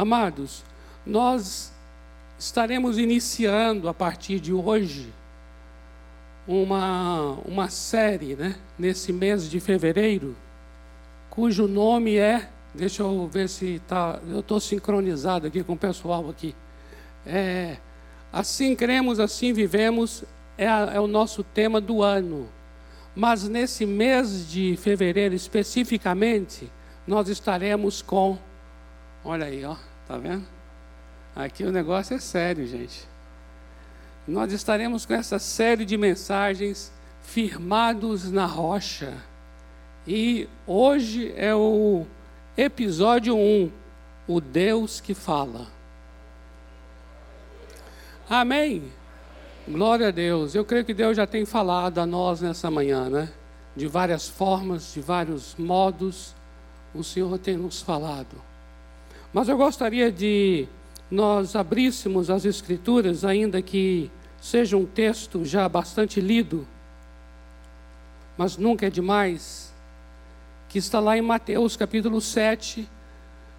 Amados, nós estaremos iniciando a partir de hoje uma, uma série, né, nesse mês de fevereiro, cujo nome é, deixa eu ver se tá, eu estou sincronizado aqui com o pessoal aqui. É, assim cremos, assim vivemos, é, a, é o nosso tema do ano. Mas nesse mês de fevereiro especificamente, nós estaremos com, olha aí, ó, tá vendo? Aqui o negócio é sério, gente. Nós estaremos com essa série de mensagens firmados na rocha. E hoje é o episódio 1, o Deus que fala. Amém. Glória a Deus. Eu creio que Deus já tem falado a nós nessa manhã, né? De várias formas, de vários modos, o Senhor tem nos falado. Mas eu gostaria de nós abríssemos as Escrituras, ainda que seja um texto já bastante lido, mas nunca é demais, que está lá em Mateus capítulo 7,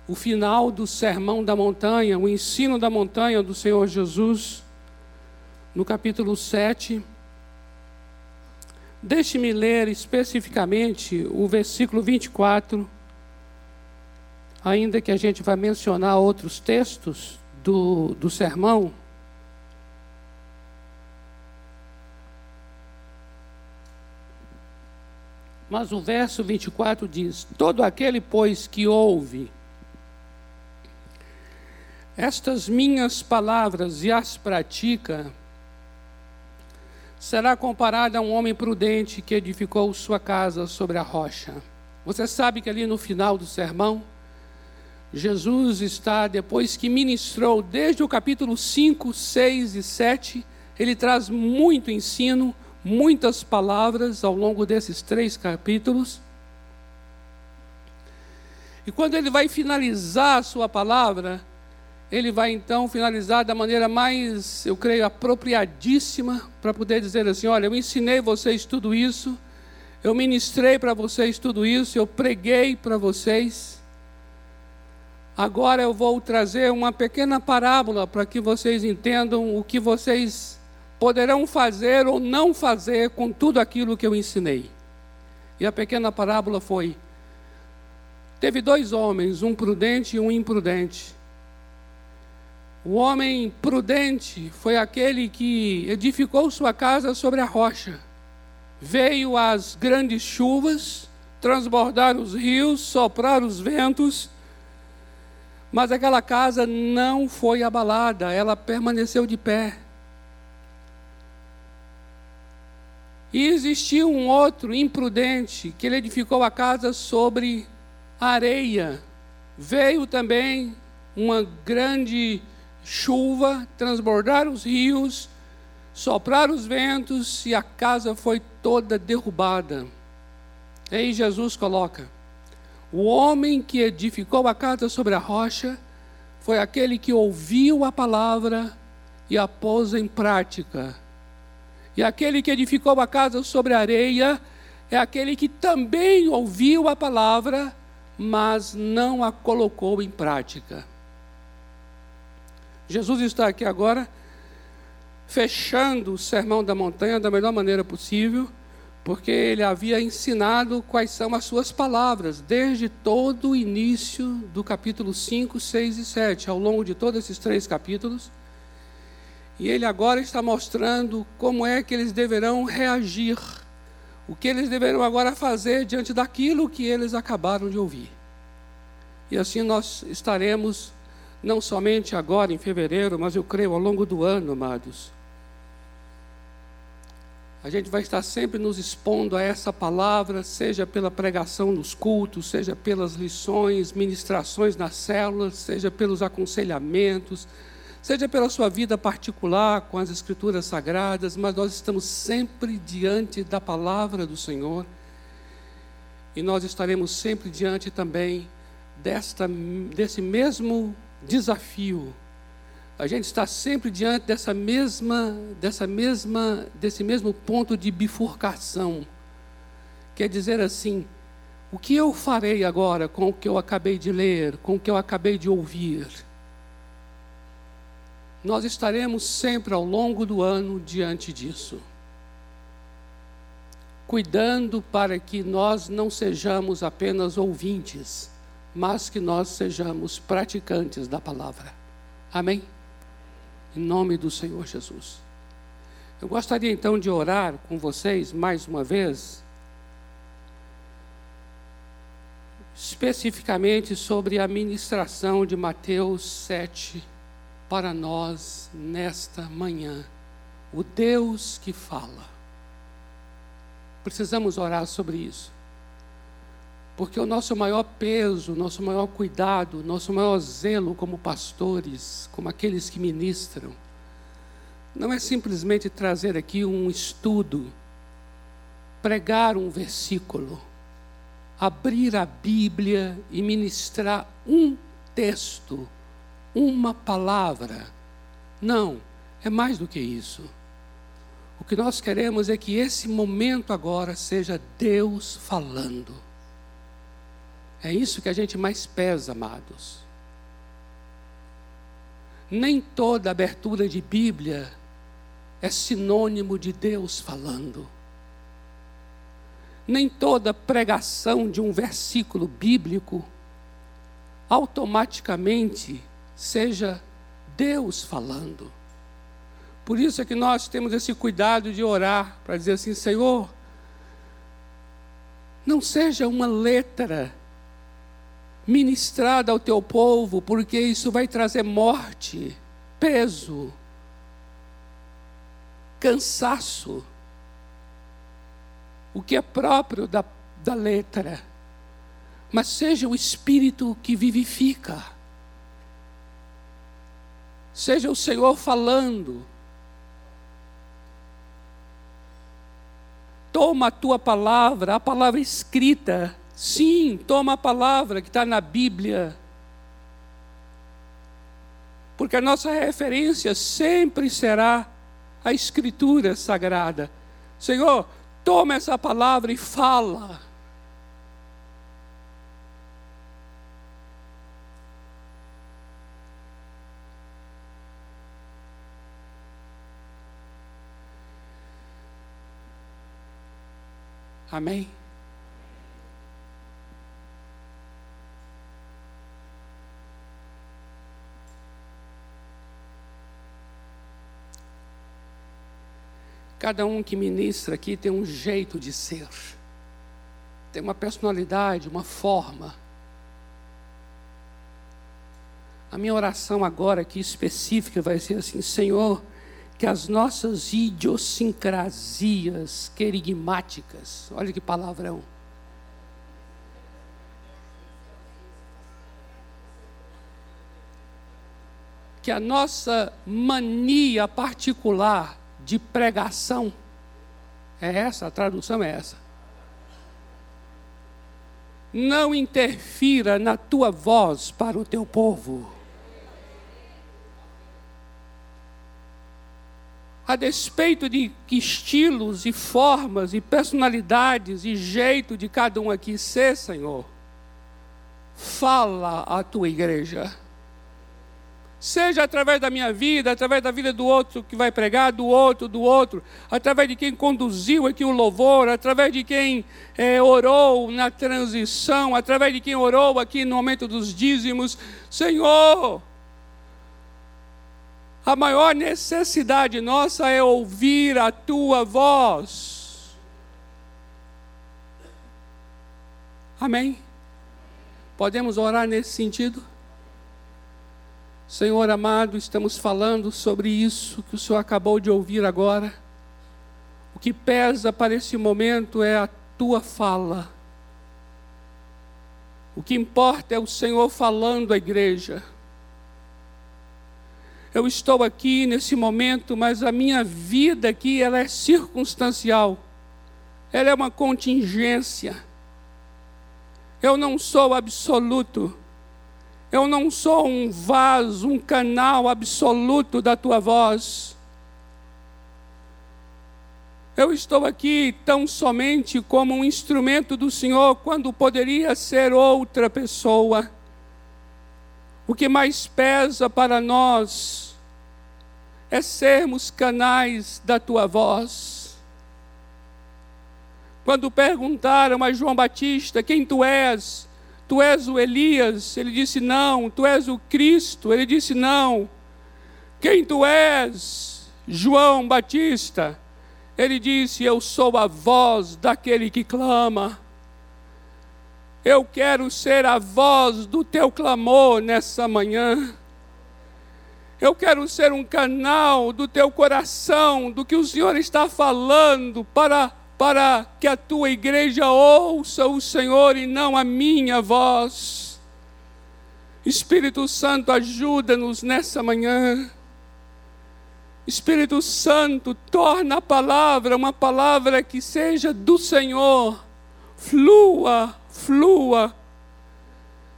o final do sermão da montanha, o ensino da montanha do Senhor Jesus, no capítulo 7. Deixe-me ler especificamente o versículo 24, ainda que a gente vai mencionar outros textos, do, do sermão, mas o verso 24 diz: Todo aquele, pois, que ouve estas minhas palavras e as pratica, será comparado a um homem prudente que edificou sua casa sobre a rocha. Você sabe que ali no final do sermão, Jesus está, depois que ministrou desde o capítulo 5, 6 e 7, ele traz muito ensino, muitas palavras ao longo desses três capítulos. E quando ele vai finalizar a sua palavra, ele vai então finalizar da maneira mais, eu creio, apropriadíssima, para poder dizer assim: olha, eu ensinei vocês tudo isso, eu ministrei para vocês tudo isso, eu preguei para vocês. Agora eu vou trazer uma pequena parábola para que vocês entendam o que vocês poderão fazer ou não fazer com tudo aquilo que eu ensinei. E a pequena parábola foi: teve dois homens, um prudente e um imprudente. O homem prudente foi aquele que edificou sua casa sobre a rocha. Veio as grandes chuvas, transbordar os rios, soprar os ventos mas aquela casa não foi abalada, ela permaneceu de pé. E existia um outro imprudente que ele edificou a casa sobre areia. Veio também uma grande chuva, transbordar os rios, soprar os ventos e a casa foi toda derrubada. Aí Jesus coloca: o homem que edificou a casa sobre a rocha foi aquele que ouviu a palavra e a pôs em prática. E aquele que edificou a casa sobre a areia é aquele que também ouviu a palavra, mas não a colocou em prática. Jesus está aqui agora, fechando o sermão da montanha da melhor maneira possível porque ele havia ensinado quais são as suas palavras, desde todo o início do capítulo 5, 6 e 7, ao longo de todos esses três capítulos. E ele agora está mostrando como é que eles deverão reagir, o que eles deverão agora fazer diante daquilo que eles acabaram de ouvir. E assim nós estaremos, não somente agora em fevereiro, mas eu creio ao longo do ano, amados a gente vai estar sempre nos expondo a essa palavra, seja pela pregação nos cultos, seja pelas lições, ministrações nas células, seja pelos aconselhamentos, seja pela sua vida particular com as Escrituras Sagradas, mas nós estamos sempre diante da palavra do Senhor. E nós estaremos sempre diante também desta, desse mesmo desafio a gente está sempre diante dessa mesma, dessa mesma, desse mesmo ponto de bifurcação. Quer dizer assim, o que eu farei agora com o que eu acabei de ler, com o que eu acabei de ouvir? nós estaremos sempre ao longo do ano diante disso. Cuidando para que nós não sejamos apenas ouvintes, mas que nós sejamos praticantes da palavra. Amém? Em nome do Senhor Jesus. Eu gostaria então de orar com vocês mais uma vez, especificamente sobre a ministração de Mateus 7 para nós nesta manhã. O Deus que fala. Precisamos orar sobre isso. Porque o nosso maior peso, nosso maior cuidado, nosso maior zelo como pastores, como aqueles que ministram, não é simplesmente trazer aqui um estudo, pregar um versículo, abrir a Bíblia e ministrar um texto, uma palavra. Não, é mais do que isso. O que nós queremos é que esse momento agora seja Deus falando. É isso que a gente mais pesa, amados. Nem toda abertura de Bíblia é sinônimo de Deus falando. Nem toda pregação de um versículo bíblico automaticamente seja Deus falando. Por isso é que nós temos esse cuidado de orar para dizer assim: Senhor, não seja uma letra ministrada ao teu povo, porque isso vai trazer morte, peso, cansaço, o que é próprio da, da letra, mas seja o Espírito que vivifica, seja o Senhor falando. Toma a tua palavra, a palavra escrita, sim, toma a palavra que está na Bíblia, porque a nossa referência sempre será a Escritura Sagrada. Senhor, toma essa palavra e fala. Amém? Cada um que ministra aqui tem um jeito de ser, tem uma personalidade, uma forma. A minha oração agora aqui específica vai ser assim: Senhor, que as nossas idiosincrasias querigmáticas, olha que palavrão, que a nossa mania particular de pregação. É essa, a tradução é essa. Não interfira na tua voz para o teu povo. A despeito de estilos e formas e personalidades e jeito de cada um aqui ser, Senhor, fala à tua igreja seja através da minha vida, através da vida do outro que vai pregar, do outro, do outro, através de quem conduziu aqui o louvor, através de quem é, orou na transição, através de quem orou aqui no momento dos dízimos. Senhor, a maior necessidade nossa é ouvir a tua voz. Amém? Podemos orar nesse sentido? Senhor amado, estamos falando sobre isso que o Senhor acabou de ouvir agora. O que pesa para esse momento é a tua fala. O que importa é o Senhor falando à igreja. Eu estou aqui nesse momento, mas a minha vida aqui ela é circunstancial. Ela é uma contingência. Eu não sou absoluto. Eu não sou um vaso, um canal absoluto da tua voz. Eu estou aqui tão somente como um instrumento do Senhor, quando poderia ser outra pessoa. O que mais pesa para nós é sermos canais da tua voz. Quando perguntaram a João Batista quem tu és, tu és o Elias, ele disse não, tu és o Cristo, ele disse não. Quem tu és, João Batista? Ele disse: Eu sou a voz daquele que clama. Eu quero ser a voz do teu clamor nessa manhã. Eu quero ser um canal do teu coração, do que o Senhor está falando, para, para que a tua igreja ouça o Senhor e não a minha voz. Espírito Santo, ajuda-nos nessa manhã. Espírito Santo, torna a palavra uma palavra que seja do Senhor. Flua, flua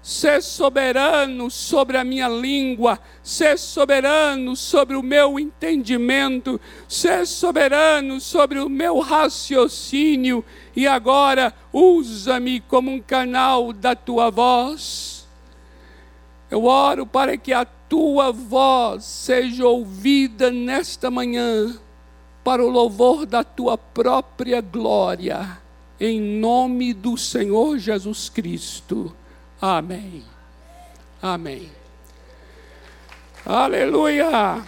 ser soberano sobre a minha língua, ser soberano sobre o meu entendimento, ser soberano sobre o meu raciocínio, e agora usa-me como um canal da tua voz. Eu oro para que a tua voz seja ouvida nesta manhã, para o louvor da tua própria glória, em nome do Senhor Jesus Cristo. Amém. Amém. Aleluia.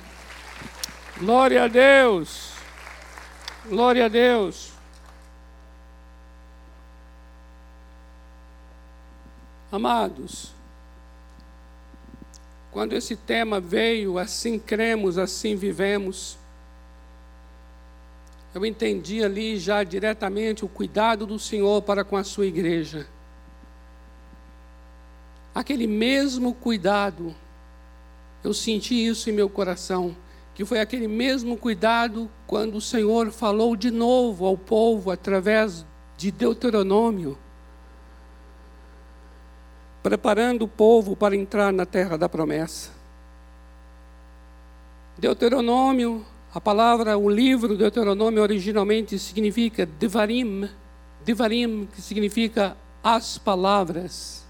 Glória a Deus. Glória a Deus. Amados, quando esse tema veio, assim cremos, assim vivemos, eu entendi ali já diretamente o cuidado do Senhor para com a sua igreja aquele mesmo cuidado, eu senti isso em meu coração, que foi aquele mesmo cuidado quando o Senhor falou de novo ao povo através de Deuteronômio, preparando o povo para entrar na terra da promessa. Deuteronômio, a palavra, o livro Deuteronômio originalmente significa Devarim, Devarim, que significa as palavras.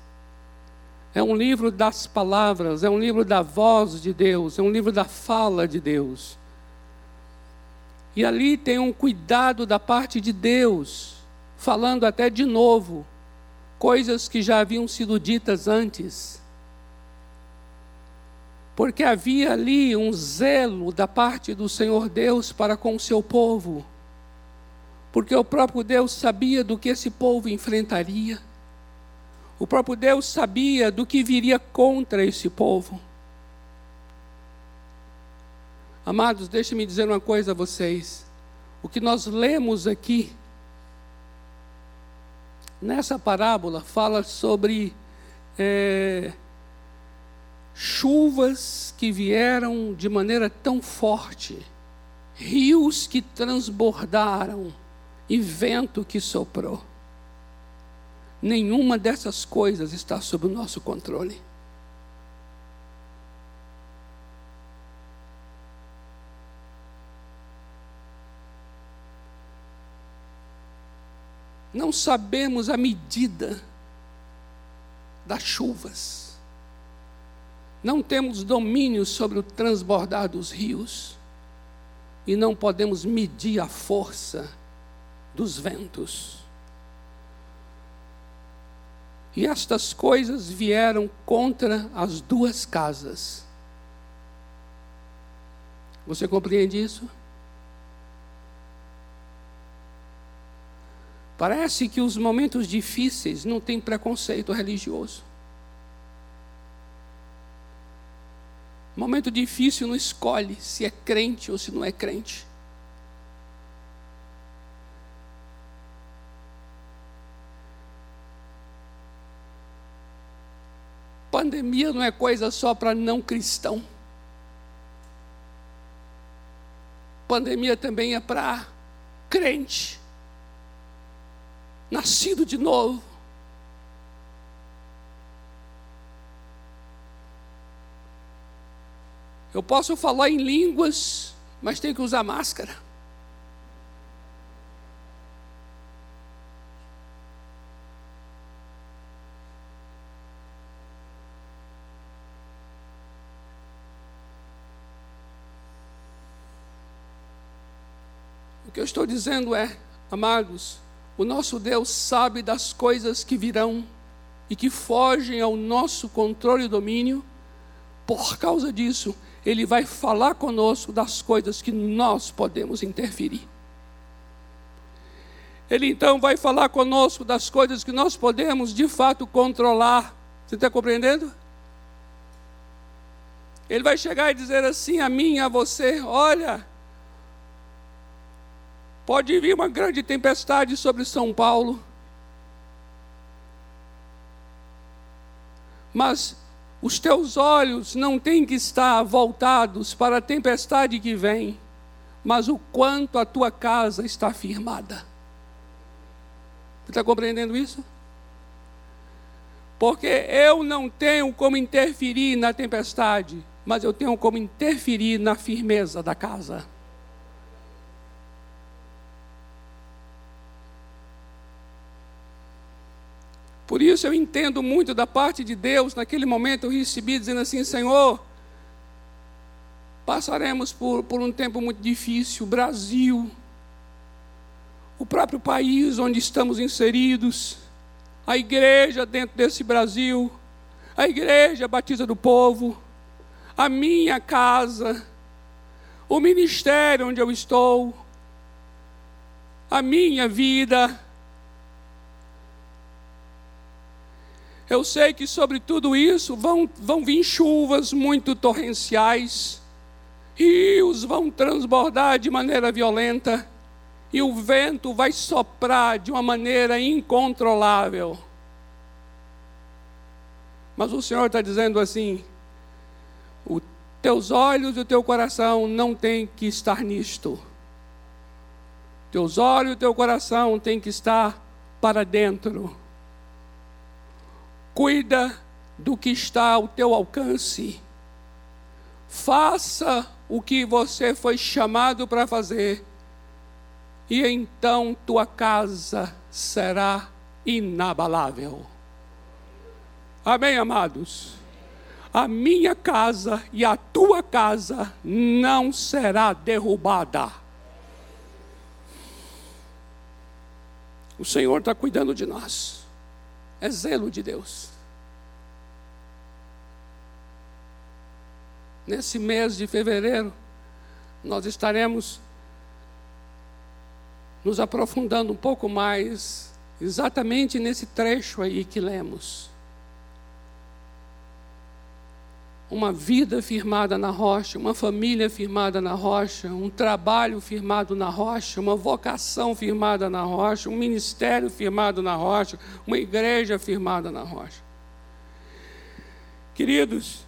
É um livro das palavras, é um livro da voz de Deus, é um livro da fala de Deus. E ali tem um cuidado da parte de Deus, falando até de novo coisas que já haviam sido ditas antes. Porque havia ali um zelo da parte do Senhor Deus para com o seu povo. Porque o próprio Deus sabia do que esse povo enfrentaria. O próprio Deus sabia do que viria contra esse povo. Amados, deixe-me dizer uma coisa a vocês. O que nós lemos aqui, nessa parábola, fala sobre é, chuvas que vieram de maneira tão forte, rios que transbordaram e vento que soprou nenhuma dessas coisas está sob o nosso controle. Não sabemos a medida das chuvas. Não temos domínio sobre o transbordar dos rios. E não podemos medir a força dos ventos. E estas coisas vieram contra as duas casas. Você compreende isso? Parece que os momentos difíceis não têm preconceito religioso. Momento difícil não escolhe se é crente ou se não é crente. Pandemia não é coisa só para não cristão. Pandemia também é para crente, nascido de novo. Eu posso falar em línguas, mas tenho que usar máscara. Que eu estou dizendo é, amados, o nosso Deus sabe das coisas que virão e que fogem ao nosso controle e domínio. Por causa disso, Ele vai falar conosco das coisas que nós podemos interferir. Ele então vai falar conosco das coisas que nós podemos de fato controlar. Você está compreendendo? Ele vai chegar e dizer assim a mim, a você: olha, pode vir uma grande tempestade sobre São Paulo, mas os teus olhos não têm que estar voltados para a tempestade que vem, mas o quanto a tua casa está firmada. Você está compreendendo isso? Porque eu não tenho como interferir na tempestade, mas eu tenho como interferir na firmeza da casa. Por isso eu entendo muito da parte de Deus, naquele momento eu recebi dizendo assim: Senhor, passaremos por, por um tempo muito difícil, Brasil, o próprio país onde estamos inseridos, a igreja dentro desse Brasil, a igreja Batista do Povo, a minha casa, o ministério onde eu estou, a minha vida. Eu sei que sobre tudo isso vão, vão vir chuvas muito torrenciais, rios vão transbordar de maneira violenta e o vento vai soprar de uma maneira incontrolável. Mas o Senhor está dizendo assim: os teus olhos e o teu coração não tem que estar nisto. Teus olhos e o teu coração tem que estar para dentro. Cuida do que está ao teu alcance. Faça o que você foi chamado para fazer e então tua casa será inabalável. Amém, amados? A minha casa e a tua casa não será derrubada. O Senhor está cuidando de nós. É zelo de Deus. Nesse mês de fevereiro, nós estaremos nos aprofundando um pouco mais, exatamente nesse trecho aí que lemos. Uma vida firmada na rocha, uma família firmada na rocha, um trabalho firmado na rocha, uma vocação firmada na rocha, um ministério firmado na rocha, uma igreja firmada na rocha. Queridos,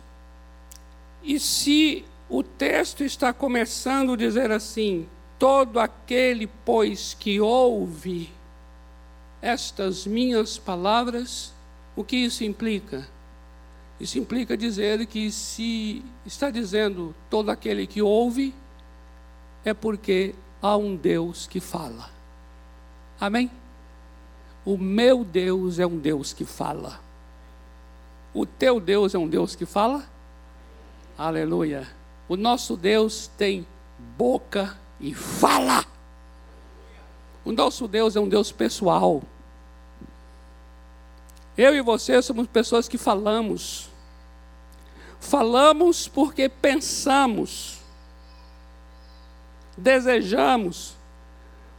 e se o texto está começando a dizer assim: Todo aquele, pois, que ouve estas minhas palavras, o que isso implica? Isso implica dizer que se está dizendo todo aquele que ouve, é porque há um Deus que fala. Amém? O meu Deus é um Deus que fala. O teu Deus é um Deus que fala? Aleluia. O nosso Deus tem boca e fala. O nosso Deus é um Deus pessoal. Eu e você somos pessoas que falamos. Falamos porque pensamos, desejamos.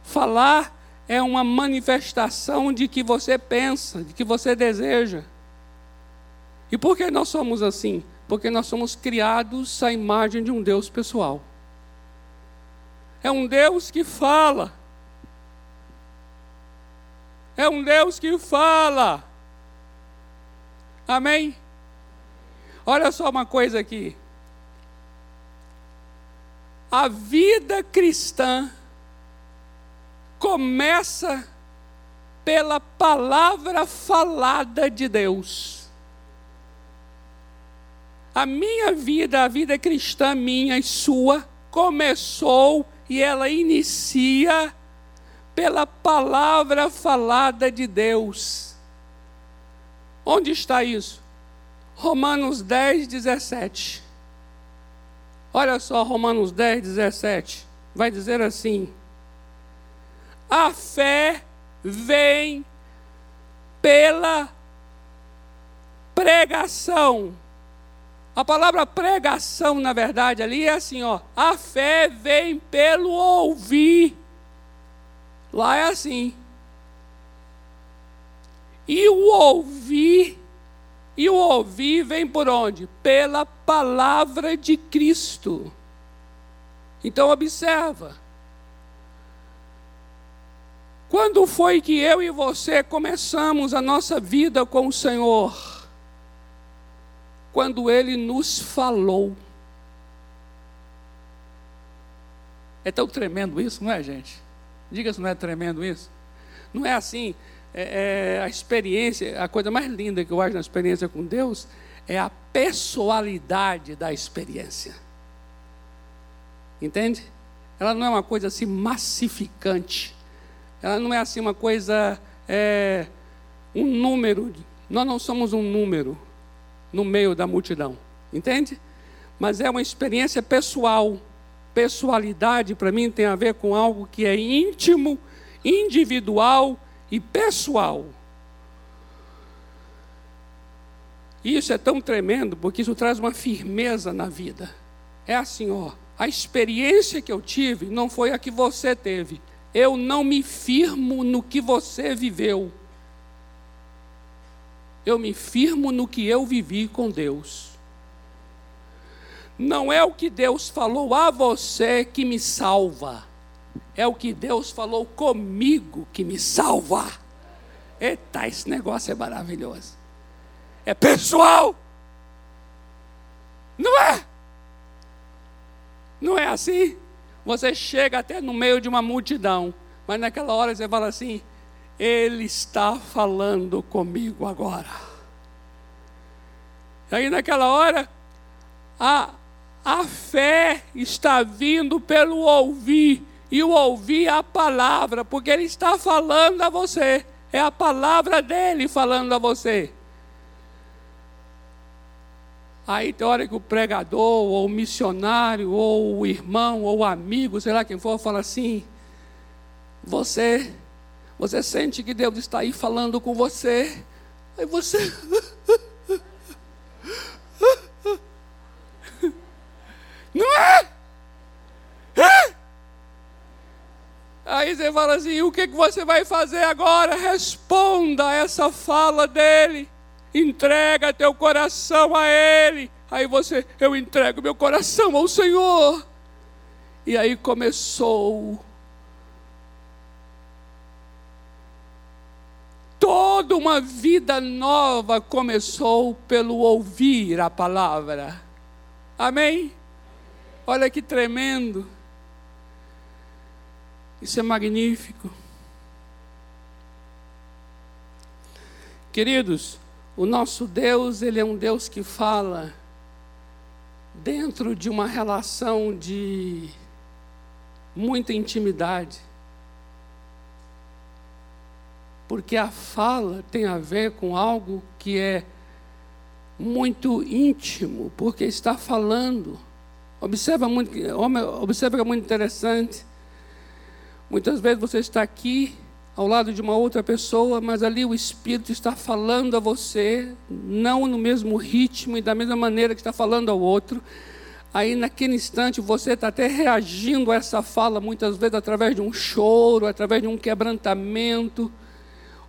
Falar é uma manifestação de que você pensa, de que você deseja. E por que nós somos assim? Porque nós somos criados à imagem de um Deus pessoal. É um Deus que fala. É um Deus que fala. Amém? Olha só uma coisa aqui. A vida cristã começa pela palavra falada de Deus. A minha vida, a vida cristã minha e sua, começou e ela inicia pela palavra falada de Deus. Onde está isso? Romanos 10, 17. Olha só, Romanos 10, 17. Vai dizer assim: A fé vem pela pregação. A palavra pregação, na verdade, ali é assim, ó. A fé vem pelo ouvir. Lá é assim. E o ouvir, e o ouvir vem por onde? Pela palavra de Cristo. Então observa. Quando foi que eu e você começamos a nossa vida com o Senhor? Quando Ele nos falou. É tão tremendo isso, não é, gente? Diga se não é tremendo isso. Não é assim, é, é, a experiência, a coisa mais linda que eu acho na experiência com Deus é a pessoalidade da experiência. Entende? Ela não é uma coisa assim massificante. Ela não é assim uma coisa, é, um número. Nós não somos um número no meio da multidão. Entende? Mas é uma experiência pessoal. Pessoalidade, para mim, tem a ver com algo que é íntimo, individual e pessoal. Isso é tão tremendo porque isso traz uma firmeza na vida. É assim, ó, a experiência que eu tive não foi a que você teve. Eu não me firmo no que você viveu. Eu me firmo no que eu vivi com Deus. Não é o que Deus falou a você que me salva é o que Deus falou comigo que me salva. Eita, esse negócio é maravilhoso. É pessoal. Não é? Não é assim? Você chega até no meio de uma multidão, mas naquela hora você fala assim: Ele está falando comigo agora. E aí naquela hora, a, a fé está vindo pelo ouvir e o ouvir a palavra, porque ele está falando a você. É a palavra dele falando a você. Aí tem hora que o pregador, ou o missionário, ou o irmão, ou o amigo, sei lá quem for, fala assim: Você, você sente que Deus está aí falando com você. Aí você. Não é? É? Aí você fala assim: o que, você vai fazer agora? Responda essa fala dele. Entrega teu coração a ele. Aí você, eu entrego meu coração ao Senhor. E aí começou toda uma vida nova começou pelo ouvir a palavra. Amém? Olha que tremendo. Isso é magnífico. Queridos, o nosso Deus, ele é um Deus que fala dentro de uma relação de muita intimidade. Porque a fala tem a ver com algo que é muito íntimo, porque está falando. Observa muito, observa que é muito interessante. Muitas vezes você está aqui ao lado de uma outra pessoa, mas ali o Espírito está falando a você, não no mesmo ritmo e da mesma maneira que está falando ao outro. Aí, naquele instante, você está até reagindo a essa fala, muitas vezes através de um choro, através de um quebrantamento.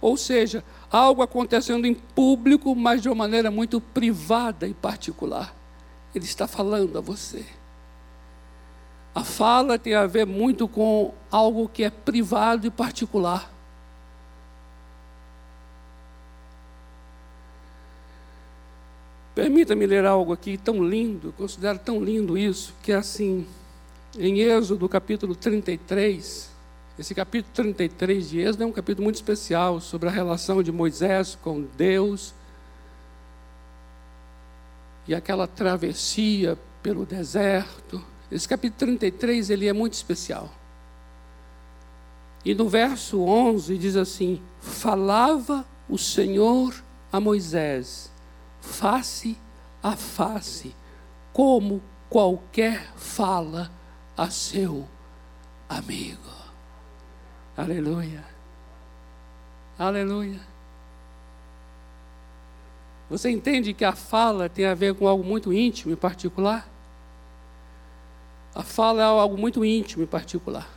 Ou seja, algo acontecendo em público, mas de uma maneira muito privada e particular. Ele está falando a você. A fala tem a ver muito com algo que é privado e particular. Permita-me ler algo aqui tão lindo, considero tão lindo isso, que é assim, em Êxodo capítulo 33, esse capítulo 33 de Êxodo é um capítulo muito especial sobre a relação de Moisés com Deus e aquela travessia pelo deserto. Esse capítulo 33 ele é muito especial. E no verso 11 diz assim: Falava o Senhor a Moisés, face a face, como qualquer fala a seu amigo. Aleluia. Aleluia. Você entende que a fala tem a ver com algo muito íntimo e particular? A fala é algo muito íntimo e particular.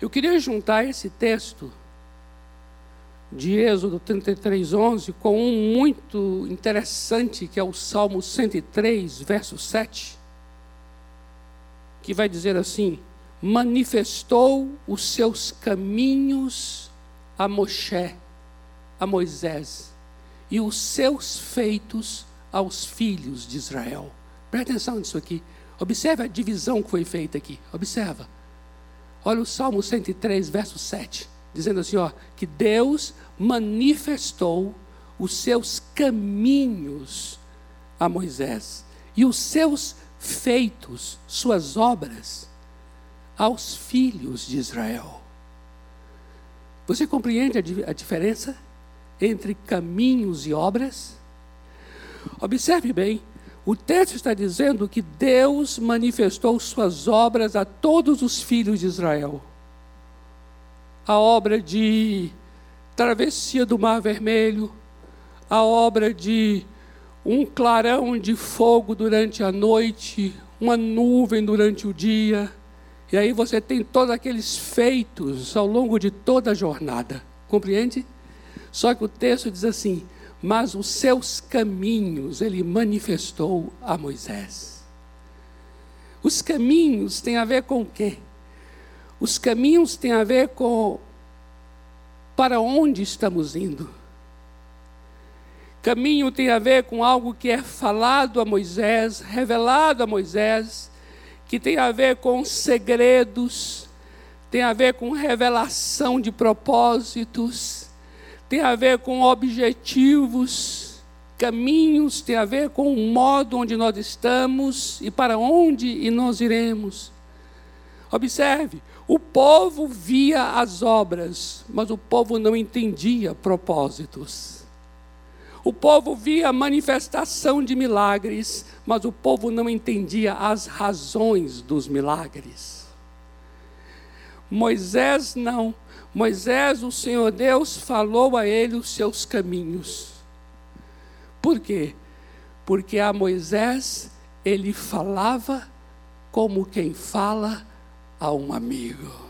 Eu queria juntar esse texto de Êxodo 33, 11 com um muito interessante que é o Salmo 103, verso 7, que vai dizer assim: manifestou os seus caminhos a Moshe a Moisés e os seus feitos aos filhos de Israel. Presta atenção nisso aqui. Observe a divisão que foi feita aqui. Observa. Olha o Salmo 103, verso 7, dizendo assim, ó, que Deus manifestou os seus caminhos a Moisés e os seus feitos, suas obras aos filhos de Israel. Você compreende a, a diferença? entre caminhos e obras? Observe bem, o texto está dizendo que Deus manifestou suas obras a todos os filhos de Israel. A obra de travessia do Mar Vermelho, a obra de um clarão de fogo durante a noite, uma nuvem durante o dia. E aí você tem todos aqueles feitos ao longo de toda a jornada. Compreende? Só que o texto diz assim: Mas os seus caminhos ele manifestou a Moisés. Os caminhos têm a ver com o quê? Os caminhos têm a ver com para onde estamos indo. Caminho tem a ver com algo que é falado a Moisés, revelado a Moisés, que tem a ver com segredos, tem a ver com revelação de propósitos tem a ver com objetivos, caminhos, tem a ver com o modo onde nós estamos e para onde nós iremos. Observe, o povo via as obras, mas o povo não entendia propósitos. O povo via a manifestação de milagres, mas o povo não entendia as razões dos milagres. Moisés não. Moisés, o Senhor Deus, falou a ele os seus caminhos. Por quê? Porque a Moisés ele falava como quem fala a um amigo.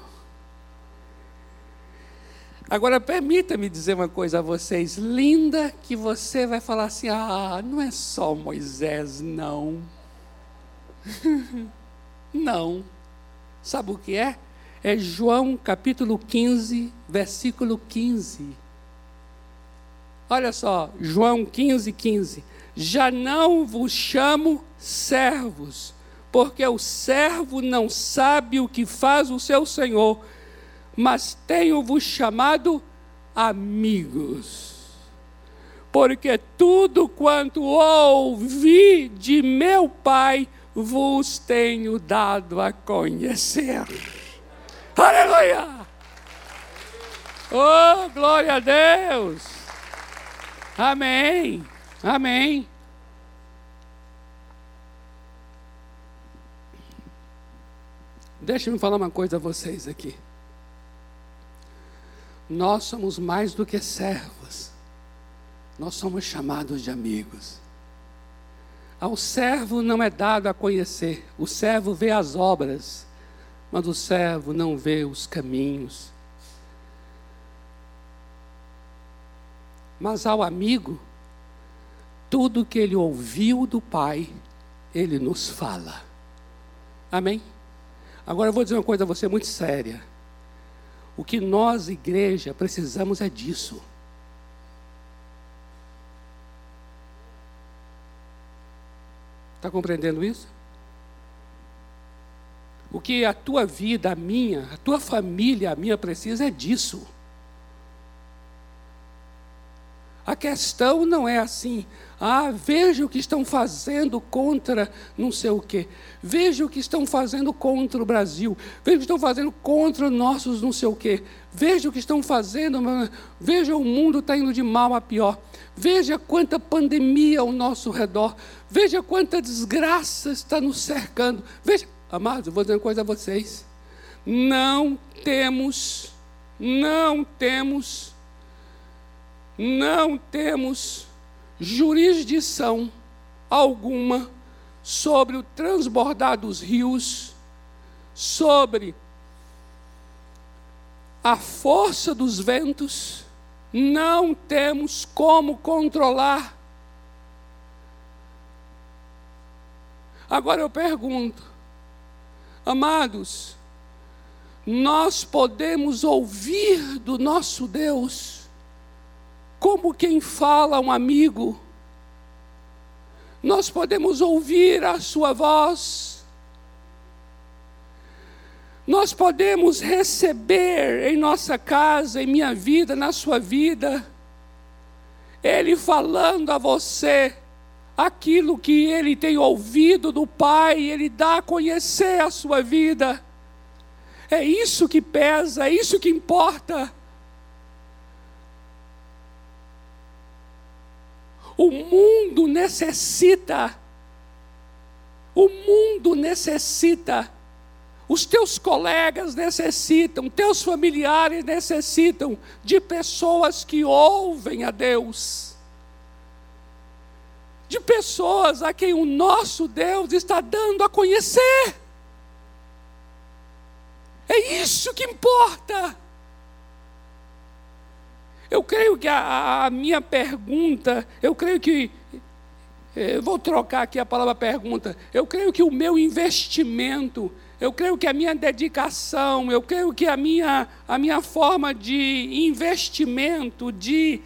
Agora permita-me dizer uma coisa a vocês, linda, que você vai falar assim: ah, não é só Moisés, não. não. Sabe o que é? É João capítulo 15, versículo 15. Olha só, João 15, 15. Já não vos chamo servos, porque o servo não sabe o que faz o seu senhor, mas tenho-vos chamado amigos. Porque tudo quanto ouvi de meu Pai vos tenho dado a conhecer. Aleluia! Oh, glória a Deus! Amém! Amém! Deixa-me falar uma coisa a vocês aqui. Nós somos mais do que servos, nós somos chamados de amigos. Ao servo não é dado a conhecer, o servo vê as obras, mas o servo não vê os caminhos. Mas ao amigo, tudo que ele ouviu do Pai, ele nos fala. Amém? Agora eu vou dizer uma coisa a você muito séria. O que nós, igreja, precisamos é disso. Está compreendendo isso? O que a tua vida, a minha, a tua família, a minha precisa é disso. A questão não é assim, ah, veja o que estão fazendo contra não sei o quê. Veja o que estão fazendo contra o Brasil. Veja o que estão fazendo contra nossos não sei o quê. Veja o que estão fazendo. Veja o mundo está indo de mal a pior. Veja quanta pandemia ao nosso redor. Veja quanta desgraça está nos cercando. Veja Amados, vou dizer uma coisa a vocês. não temos, não temos, não temos jurisdição alguma sobre o transbordar dos rios, sobre a força dos ventos, não temos como controlar. Agora eu pergunto, amados, nós podemos ouvir do nosso Deus como quem fala um amigo. Nós podemos ouvir a sua voz. Nós podemos receber em nossa casa, em minha vida, na sua vida, Ele falando a você aquilo que Ele tem ouvido do Pai, Ele dá a conhecer a sua vida. É isso que pesa, é isso que importa. O mundo necessita, o mundo necessita, os teus colegas necessitam, teus familiares necessitam de pessoas que ouvem a Deus, de pessoas a quem o nosso Deus está dando a conhecer. É isso que importa. Eu creio que a, a minha pergunta, eu creio que. Eh, eu vou trocar aqui a palavra pergunta. Eu creio que o meu investimento, eu creio que a minha dedicação, eu creio que a minha, a minha forma de investimento, de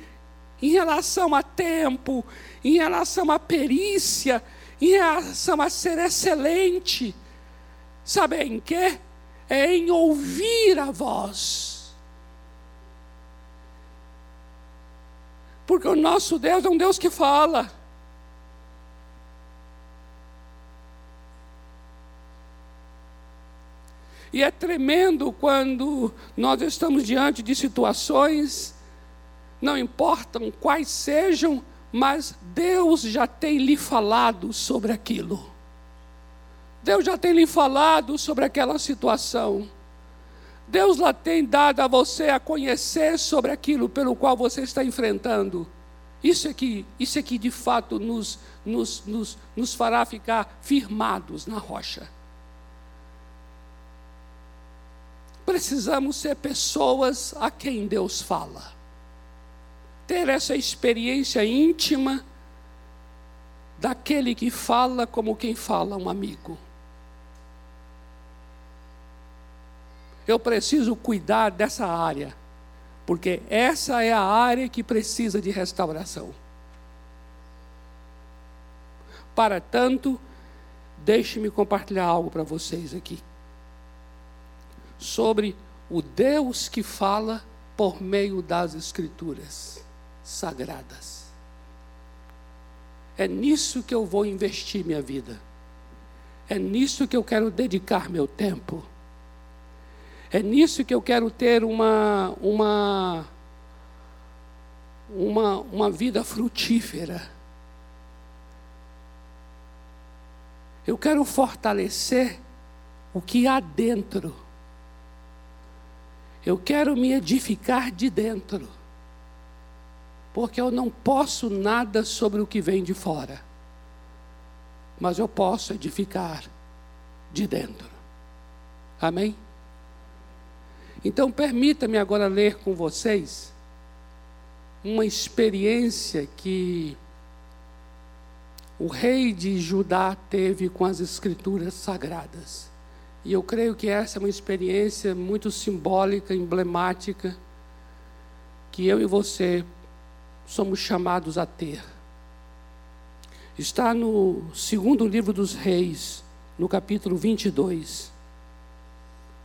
em relação a tempo, em relação a perícia, em relação a ser excelente, sabe em quê? é em ouvir a voz. Porque o nosso Deus é um Deus que fala. E é tremendo quando nós estamos diante de situações, não importam quais sejam, mas Deus já tem lhe falado sobre aquilo. Deus já tem lhe falado sobre aquela situação. Deus lá tem dado a você a conhecer sobre aquilo pelo qual você está enfrentando. Isso é que, isso é que de fato nos, nos, nos, nos fará ficar firmados na rocha. Precisamos ser pessoas a quem Deus fala. Ter essa experiência íntima daquele que fala como quem fala um amigo. eu preciso cuidar dessa área, porque essa é a área que precisa de restauração. Para tanto, deixe-me compartilhar algo para vocês aqui. Sobre o Deus que fala por meio das Escrituras sagradas. É nisso que eu vou investir minha vida. É nisso que eu quero dedicar meu tempo. É nisso que eu quero ter uma, uma, uma, uma vida frutífera. Eu quero fortalecer o que há dentro. Eu quero me edificar de dentro. Porque eu não posso nada sobre o que vem de fora. Mas eu posso edificar de dentro. Amém? Então, permita-me agora ler com vocês uma experiência que o rei de Judá teve com as escrituras sagradas. E eu creio que essa é uma experiência muito simbólica, emblemática, que eu e você somos chamados a ter. Está no segundo livro dos Reis, no capítulo 22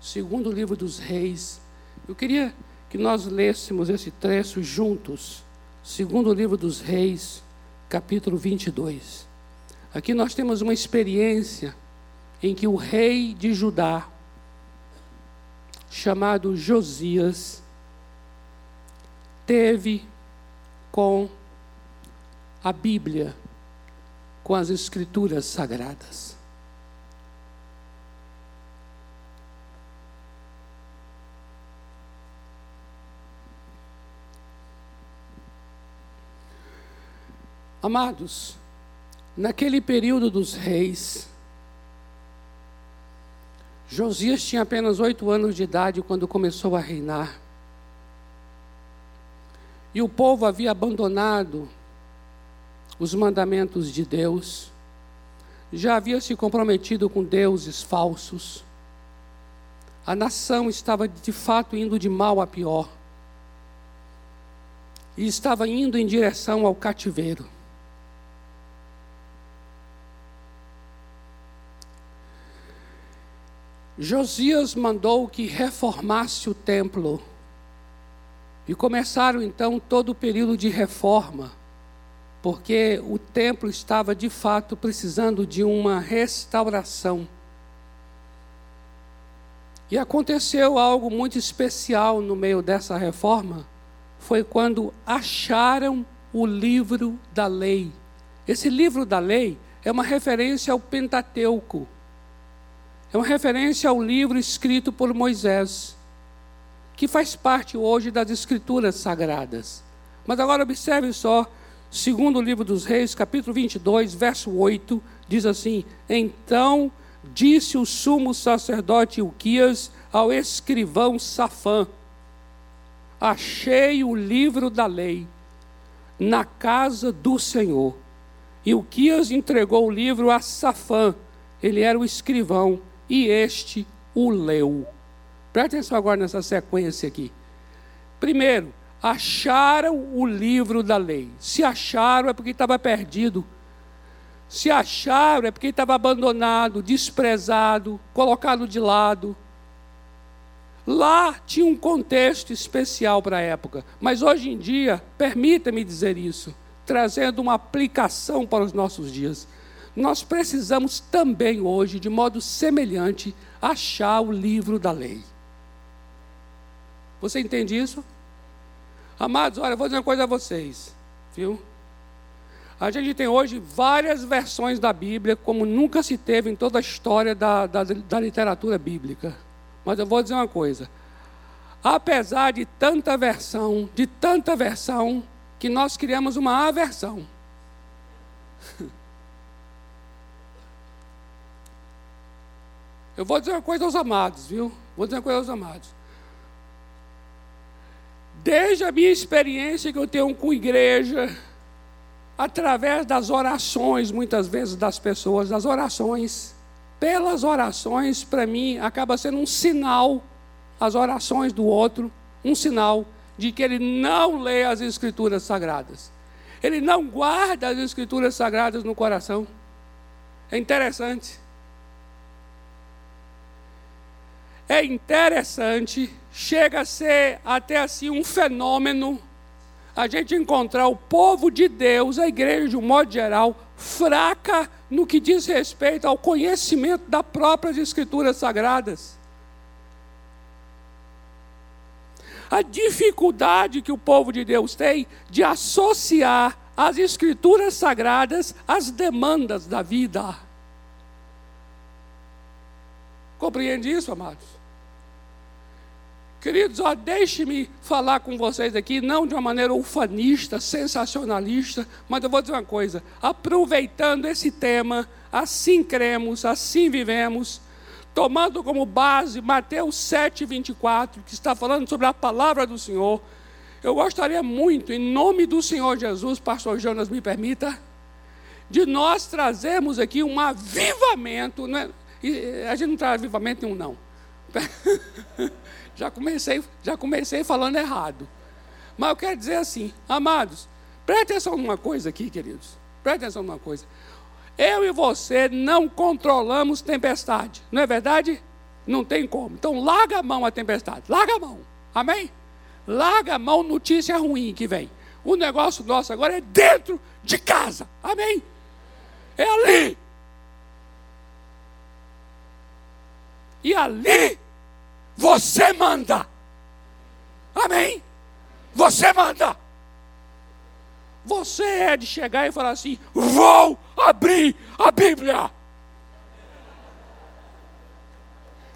segundo livro dos reis. Eu queria que nós lêssemos esse trecho juntos. Segundo livro dos reis, capítulo 22. Aqui nós temos uma experiência em que o rei de Judá, chamado Josias, teve com a Bíblia, com as Escrituras sagradas. Amados, naquele período dos reis, Josias tinha apenas oito anos de idade quando começou a reinar. E o povo havia abandonado os mandamentos de Deus, já havia se comprometido com deuses falsos. A nação estava de fato indo de mal a pior. E estava indo em direção ao cativeiro. Josias mandou que reformasse o templo. E começaram então todo o período de reforma, porque o templo estava de fato precisando de uma restauração. E aconteceu algo muito especial no meio dessa reforma, foi quando acharam o livro da lei. Esse livro da lei é uma referência ao Pentateuco é uma referência ao livro escrito por Moisés, que faz parte hoje das Escrituras Sagradas. Mas agora observe só, segundo o livro dos Reis, capítulo 22, verso 8, diz assim: Então disse o sumo sacerdote Uquias ao escrivão Safã: Achei o livro da lei na casa do Senhor. E Uquias entregou o livro a Safã, ele era o escrivão, e este o leu. Presta atenção agora nessa sequência aqui. Primeiro, acharam o livro da lei. Se acharam é porque estava perdido. Se acharam é porque estava abandonado, desprezado, colocado de lado. Lá tinha um contexto especial para a época, mas hoje em dia, permita-me dizer isso, trazendo uma aplicação para os nossos dias nós precisamos também hoje, de modo semelhante, achar o livro da lei. Você entende isso? Amados, olha, vou dizer uma coisa a vocês, viu? A gente tem hoje várias versões da Bíblia, como nunca se teve em toda a história da, da, da literatura bíblica. Mas eu vou dizer uma coisa: apesar de tanta versão, de tanta versão, que nós criamos uma aversão. Eu vou dizer uma coisa aos amados, viu? Vou dizer uma coisa aos amados. Desde a minha experiência que eu tenho com igreja, através das orações, muitas vezes das pessoas, das orações, pelas orações, para mim, acaba sendo um sinal, as orações do outro, um sinal de que ele não lê as Escrituras Sagradas. Ele não guarda as Escrituras Sagradas no coração. É interessante. É interessante, chega a ser até assim um fenômeno a gente encontrar o povo de Deus, a igreja de um modo geral, fraca no que diz respeito ao conhecimento das próprias escrituras sagradas. A dificuldade que o povo de Deus tem de associar as escrituras sagradas às demandas da vida. Compreende isso, amados? Queridos, ó, deixe-me falar com vocês aqui, não de uma maneira ufanista, sensacionalista, mas eu vou dizer uma coisa: aproveitando esse tema, assim cremos, assim vivemos, tomando como base Mateus 7, 24, que está falando sobre a palavra do Senhor, eu gostaria muito, em nome do Senhor Jesus, Pastor Jonas me permita, de nós trazermos aqui um avivamento, né? a gente não traz avivamento nenhum, não. Já comecei, já comecei falando errado. Mas eu quero dizer assim, amados, preste atenção numa coisa aqui, queridos. Preste atenção numa coisa. Eu e você não controlamos tempestade, não é verdade? Não tem como. Então larga a mão a tempestade, larga a mão. Amém? Larga a mão notícia ruim que vem. O negócio nosso agora é dentro de casa. Amém? É ali. E ali você manda. Amém? Você manda. Você é de chegar e falar assim: vou abrir a Bíblia.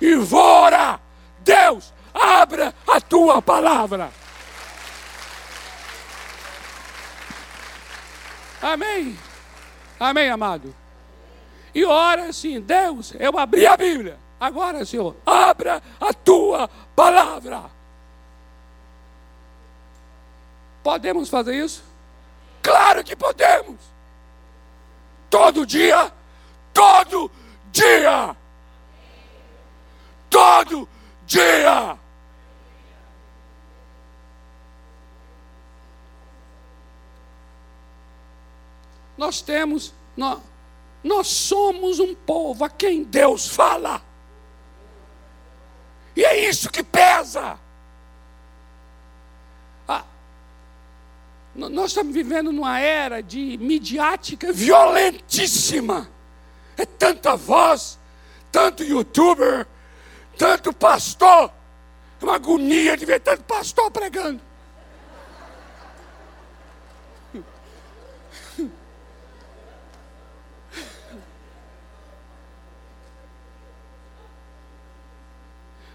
E vou orar. Deus, abra a tua palavra. Amém. Amém, amado. E ora assim, Deus, eu abri a Bíblia. Agora, Senhor, abra a tua palavra. Podemos fazer isso? Claro que podemos. Todo dia, todo dia. Todo dia. Nós temos, nós, nós somos um povo a quem Deus fala. E é isso que pesa. Ah, nós estamos vivendo numa era de midiática violentíssima. É tanta voz, tanto youtuber, tanto pastor. É uma agonia de ver tanto pastor pregando.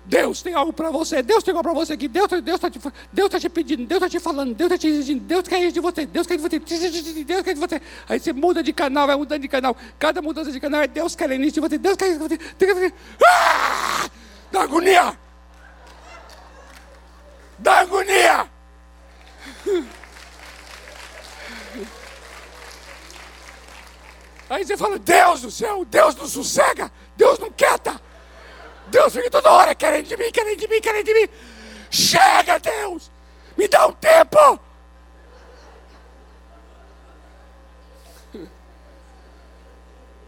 Deus tem algo para você, Deus tem algo para você aqui, Deus está Deus tá te, Deus tá te pedindo, Deus está te falando, Deus está te exigindo, Deus quer de você, Deus quer de você, Deus quer de você. Aí você muda de canal, vai mudando de canal. Cada mudança de canal é Deus querendo isso de você, Deus quer de você. Deus quer de você. Ah! Da agonia! Da agonia! Aí você fala, Deus do céu, Deus não sossega, Deus não quieta. Deus fica toda hora querendo de mim, querendo de mim, querendo de mim. Chega, Deus! Me dá um tempo!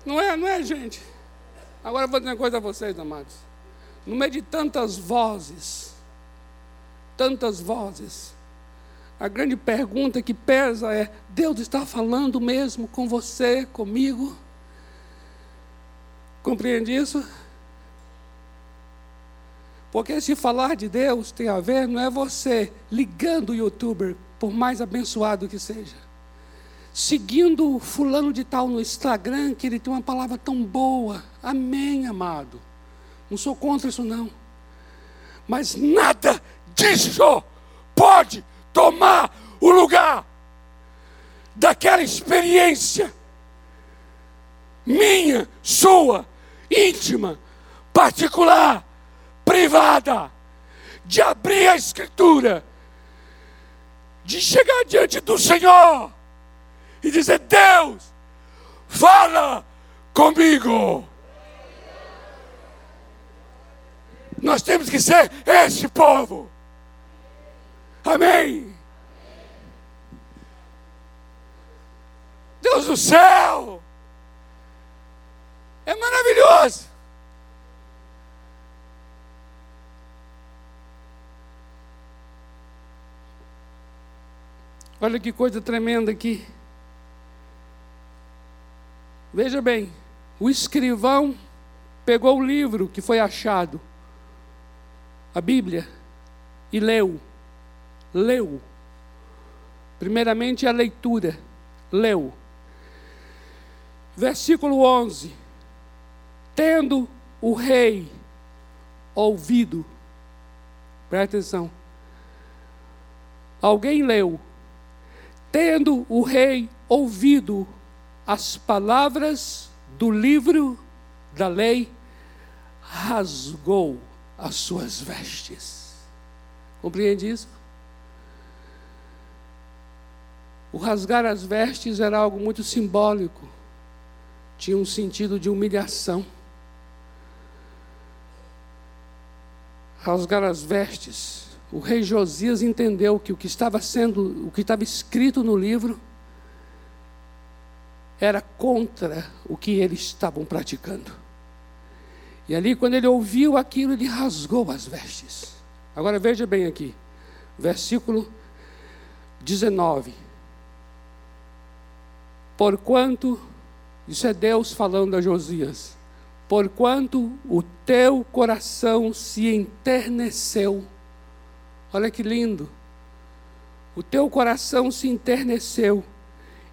Não é, não é, gente? Agora eu vou dizer uma coisa a vocês, amados. No meio de tantas vozes, tantas vozes, a grande pergunta que pesa é: Deus está falando mesmo com você, comigo? Compreende isso? Porque se falar de Deus tem a ver, não é você ligando o youtuber, por mais abençoado que seja, seguindo fulano de tal no Instagram, que ele tem uma palavra tão boa. Amém, amado. Não sou contra isso, não. Mas nada disso pode tomar o lugar daquela experiência minha, sua, íntima, particular privada, de abrir a Escritura, de chegar diante do Senhor e dizer: Deus, fala comigo. Nós temos que ser esse povo. Amém. Deus do céu. É maravilhoso. Olha que coisa tremenda aqui. Veja bem, o escrivão pegou o livro que foi achado, a Bíblia, e leu. Leu. Primeiramente a leitura. Leu. Versículo 11. Tendo o rei ouvido, presta atenção. Alguém leu Tendo o rei ouvido as palavras do livro da lei, rasgou as suas vestes. Compreende isso? O rasgar as vestes era algo muito simbólico, tinha um sentido de humilhação. Rasgar as vestes o rei Josias entendeu que o que estava sendo, o que estava escrito no livro, era contra o que eles estavam praticando. E ali, quando ele ouviu aquilo, ele rasgou as vestes. Agora veja bem aqui, versículo 19. Porquanto, isso é Deus falando a Josias, porquanto o teu coração se enterneceu Olha que lindo. O teu coração se enterneceu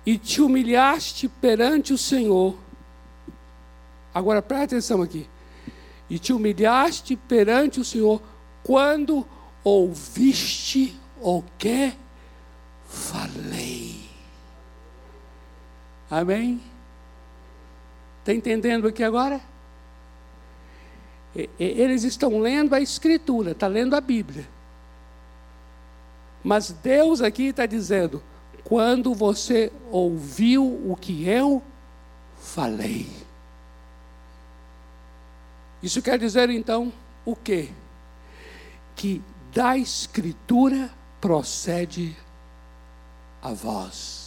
e te humilhaste perante o Senhor. Agora presta atenção aqui. E te humilhaste perante o Senhor quando ouviste o que falei. Amém? Está entendendo aqui agora? Eles estão lendo a Escritura, está lendo a Bíblia. Mas Deus aqui está dizendo: quando você ouviu o que eu falei. Isso quer dizer então o quê? Que da Escritura procede a voz.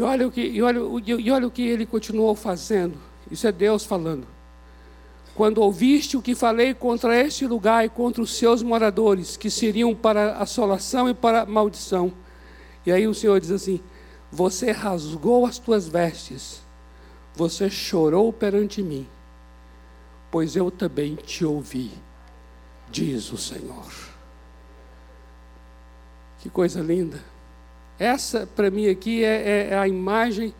E olha o que, e olha, e olha o que ele continuou fazendo. Isso é Deus falando. Quando ouviste o que falei contra este lugar e contra os seus moradores, que seriam para assolação e para maldição. E aí o Senhor diz assim: Você rasgou as tuas vestes, você chorou perante mim, pois eu também te ouvi, diz o Senhor. Que coisa linda. Essa, para mim, aqui é, é, é a imagem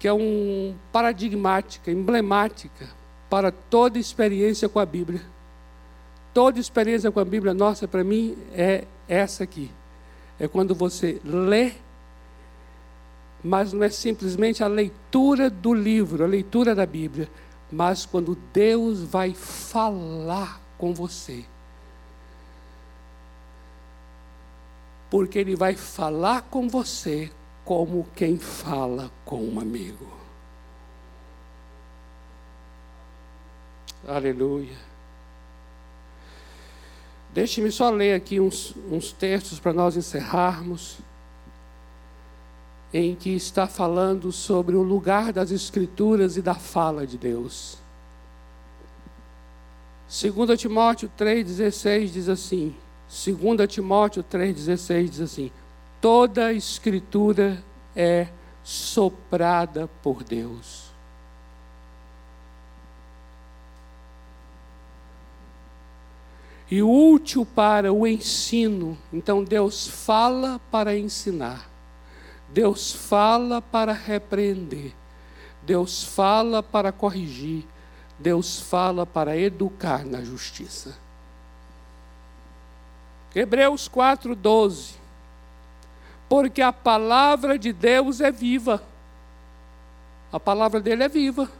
que é um paradigmática, emblemática para toda experiência com a Bíblia. Toda experiência com a Bíblia, nossa, para mim, é essa aqui. É quando você lê, mas não é simplesmente a leitura do livro, a leitura da Bíblia, mas quando Deus vai falar com você. Porque ele vai falar com você como quem fala com um amigo. Aleluia. Deixe-me só ler aqui uns, uns textos para nós encerrarmos, em que está falando sobre o lugar das Escrituras e da fala de Deus. 2 Timóteo 3,16 diz assim: 2 Timóteo 3,16 diz assim: toda a escritura é soprada por Deus. E útil para o ensino. Então Deus fala para ensinar. Deus fala para repreender. Deus fala para corrigir. Deus fala para educar na justiça. Hebreus 4:12. Porque a palavra de Deus é viva. A palavra dele é viva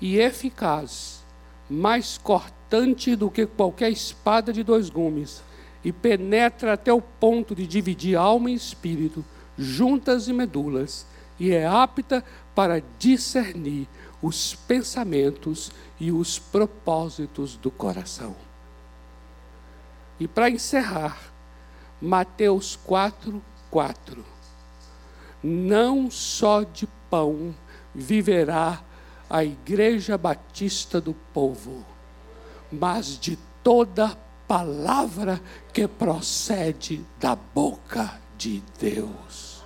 e eficaz, mais cortante do que qualquer espada de dois gumes, e penetra até o ponto de dividir alma e espírito, juntas e medulas, e é apta para discernir os pensamentos e os propósitos do coração. E para encerrar, Mateus 4, 4. Não só de pão viverá a Igreja Batista do Povo, mas de toda palavra que procede da boca de Deus.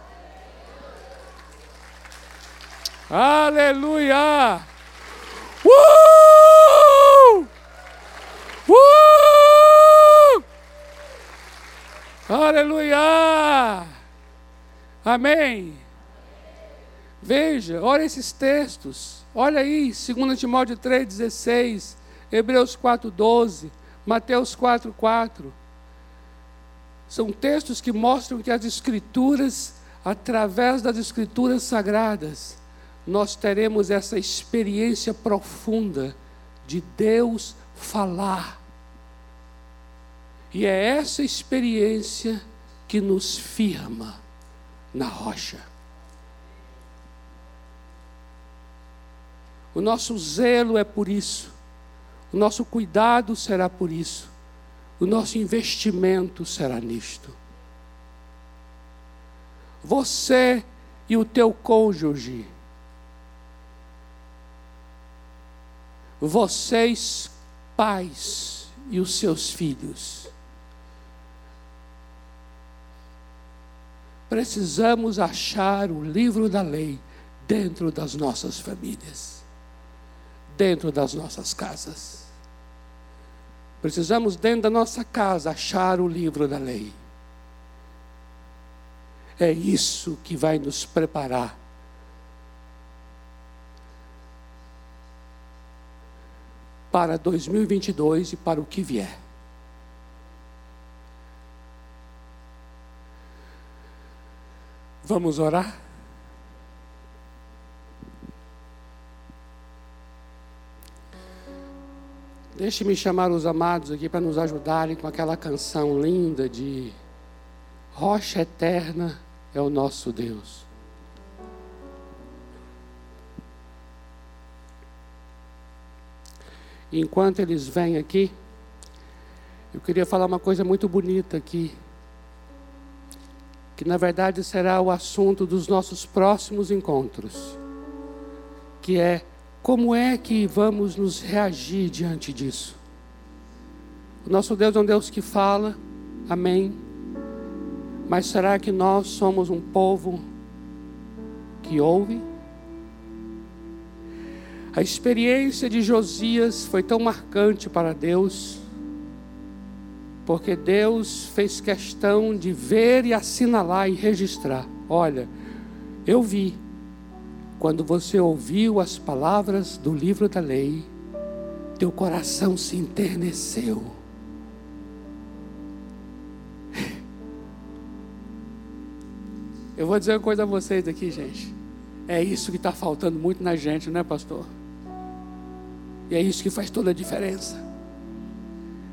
Aleluia! Uh! Uh! Aleluia! Amém. Veja, olha esses textos. Olha aí, 2 Timóteo 3,16, Hebreus 4,12, Mateus 4,4. São textos que mostram que as Escrituras, através das Escrituras sagradas, nós teremos essa experiência profunda de Deus falar e é essa experiência que nos firma na rocha. O nosso zelo é por isso, o nosso cuidado será por isso, o nosso investimento será nisto. Você e o teu cônjuge, vocês, pais e os seus filhos, precisamos achar o livro da lei dentro das nossas famílias, dentro das nossas casas. Precisamos, dentro da nossa casa, achar o livro da lei. É isso que vai nos preparar para 2022 e para o que vier. Vamos orar? Deixe-me chamar os amados aqui para nos ajudarem com aquela canção linda de Rocha Eterna é o nosso Deus. enquanto eles vêm aqui, eu queria falar uma coisa muito bonita aqui, que na verdade será o assunto dos nossos próximos encontros, que é como é que vamos nos reagir diante disso. O nosso Deus é um Deus que fala, amém, mas será que nós somos um povo que ouve? A experiência de Josias foi tão marcante para Deus, porque Deus fez questão de ver e assinalar e registrar. Olha, eu vi, quando você ouviu as palavras do livro da lei, teu coração se enterneceu. Eu vou dizer uma coisa a vocês aqui, gente. É isso que está faltando muito na gente, não é, pastor? E é isso que faz toda a diferença.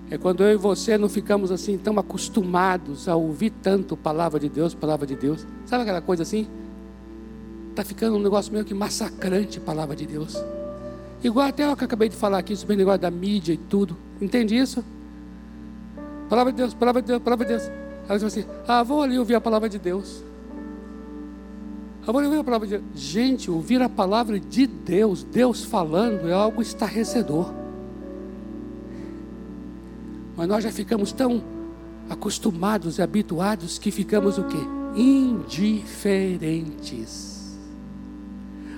É quando eu e você não ficamos assim tão acostumados a ouvir tanto palavra de Deus, palavra de Deus. Sabe aquela coisa assim? Está ficando um negócio meio que massacrante palavra de Deus. Igual até o que eu acabei de falar aqui sobre o negócio da mídia e tudo. Entende isso? Palavra de Deus, palavra de Deus, palavra de Deus. Você fala assim, ah, vou ali ouvir a palavra de Deus. Agora ouvir a palavra de Deus. Gente, ouvir a palavra de Deus, Deus falando, é algo estarrecedor. Mas nós já ficamos tão acostumados e habituados que ficamos o quê? Indiferentes.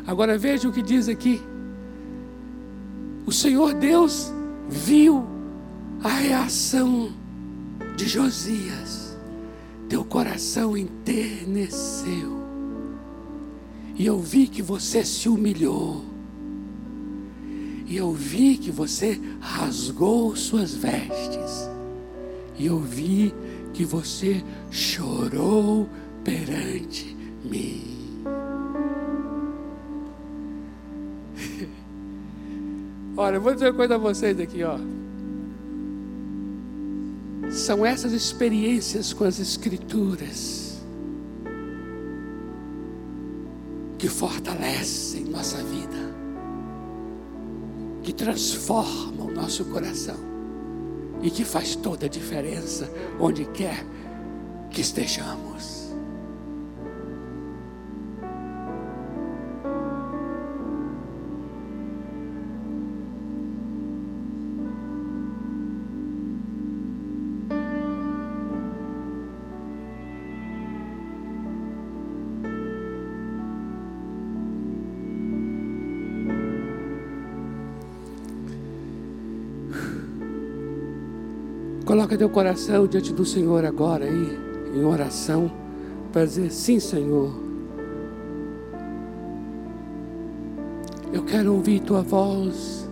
Agora veja o que diz aqui. O Senhor Deus viu a reação de Josias. Teu coração enterneceu e eu vi que você se humilhou. E eu vi que você rasgou suas vestes. E eu vi que você chorou perante mim. Olha, eu vou dizer uma coisa a vocês aqui, ó. São essas experiências com as Escrituras que fortalecem nossa vida, que transformam o nosso coração e que faz toda a diferença onde quer que estejamos. Teu coração diante do Senhor agora aí, em oração, para dizer: sim, Senhor. Eu quero ouvir tua voz.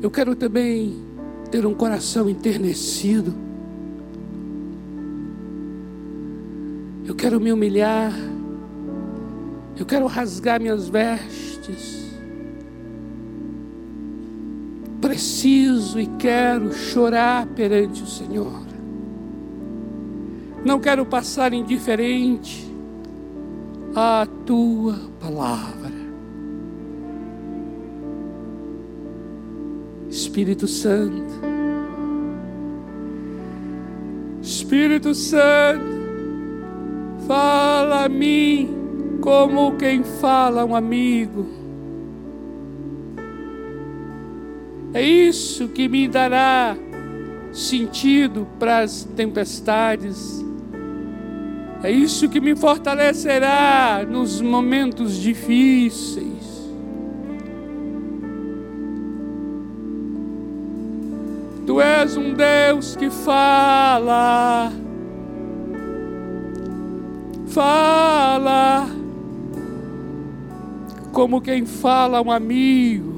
Eu quero também ter um coração enternecido. Eu quero me humilhar. Eu quero rasgar minhas vestes. Preciso e quero chorar perante o Senhor. Não quero passar indiferente à tua palavra. Espírito Santo, Espírito Santo, fala a mim como quem fala a um amigo É isso que me dará sentido para as tempestades. É isso que me fortalecerá nos momentos difíceis. Tu és um Deus que fala. Fala. Como quem fala um amigo.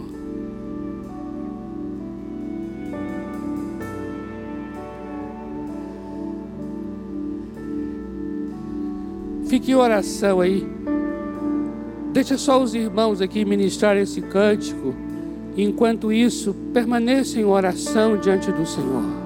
Fique em oração aí. Deixa só os irmãos aqui ministrar esse cântico. Enquanto isso, permaneça em oração diante do Senhor.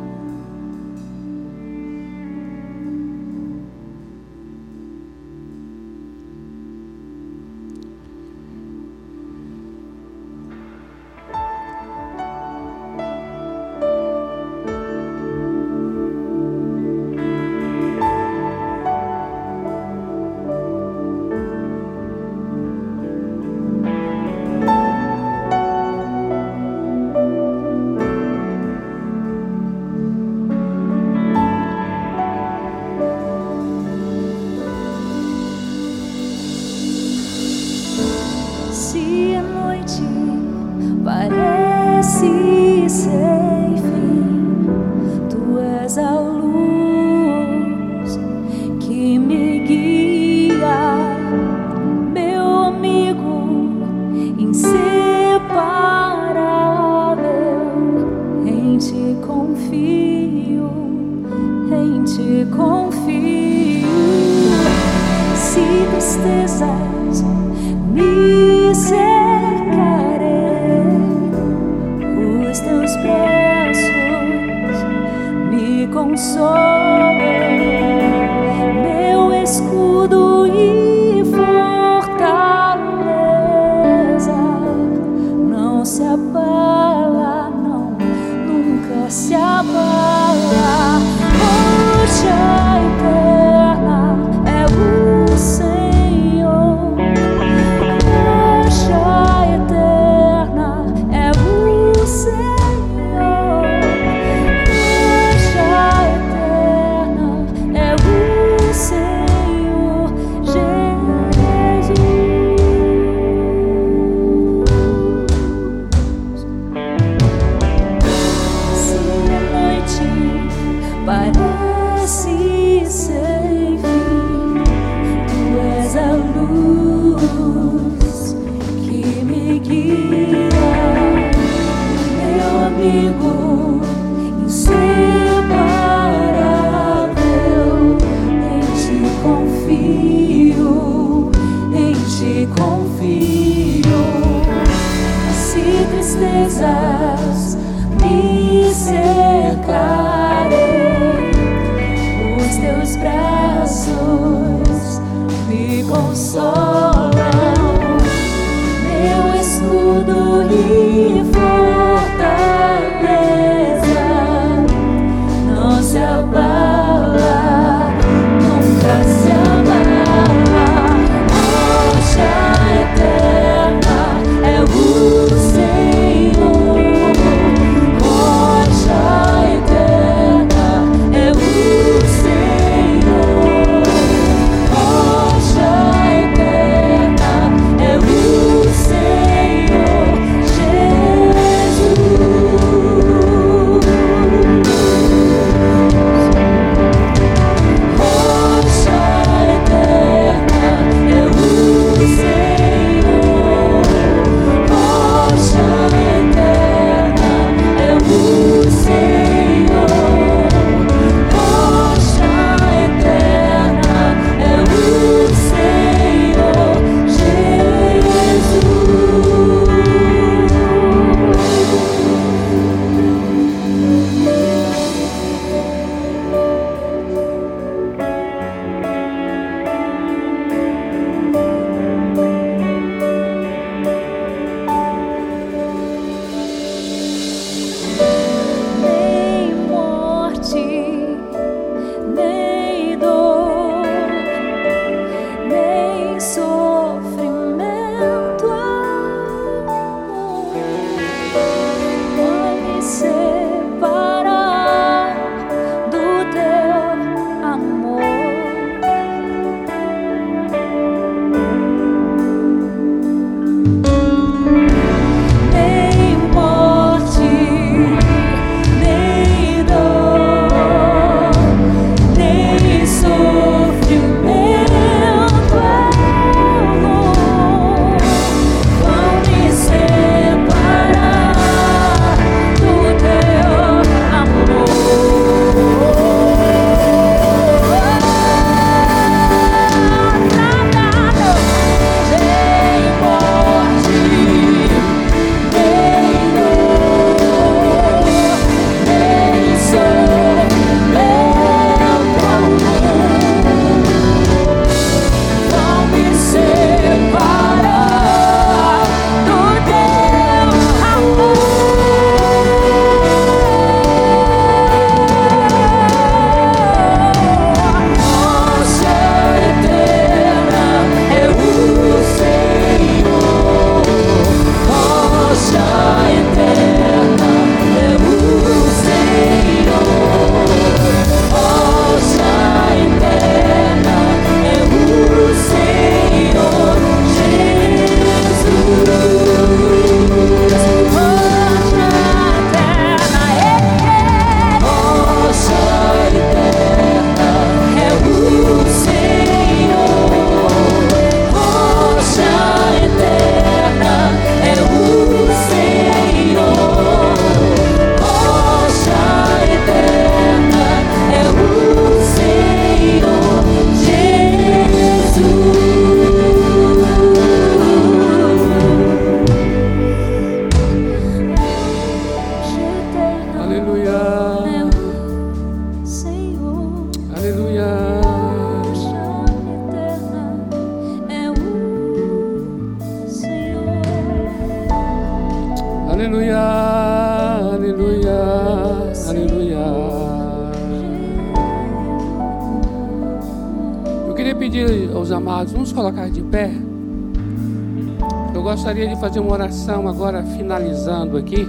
Oração agora, finalizando aqui.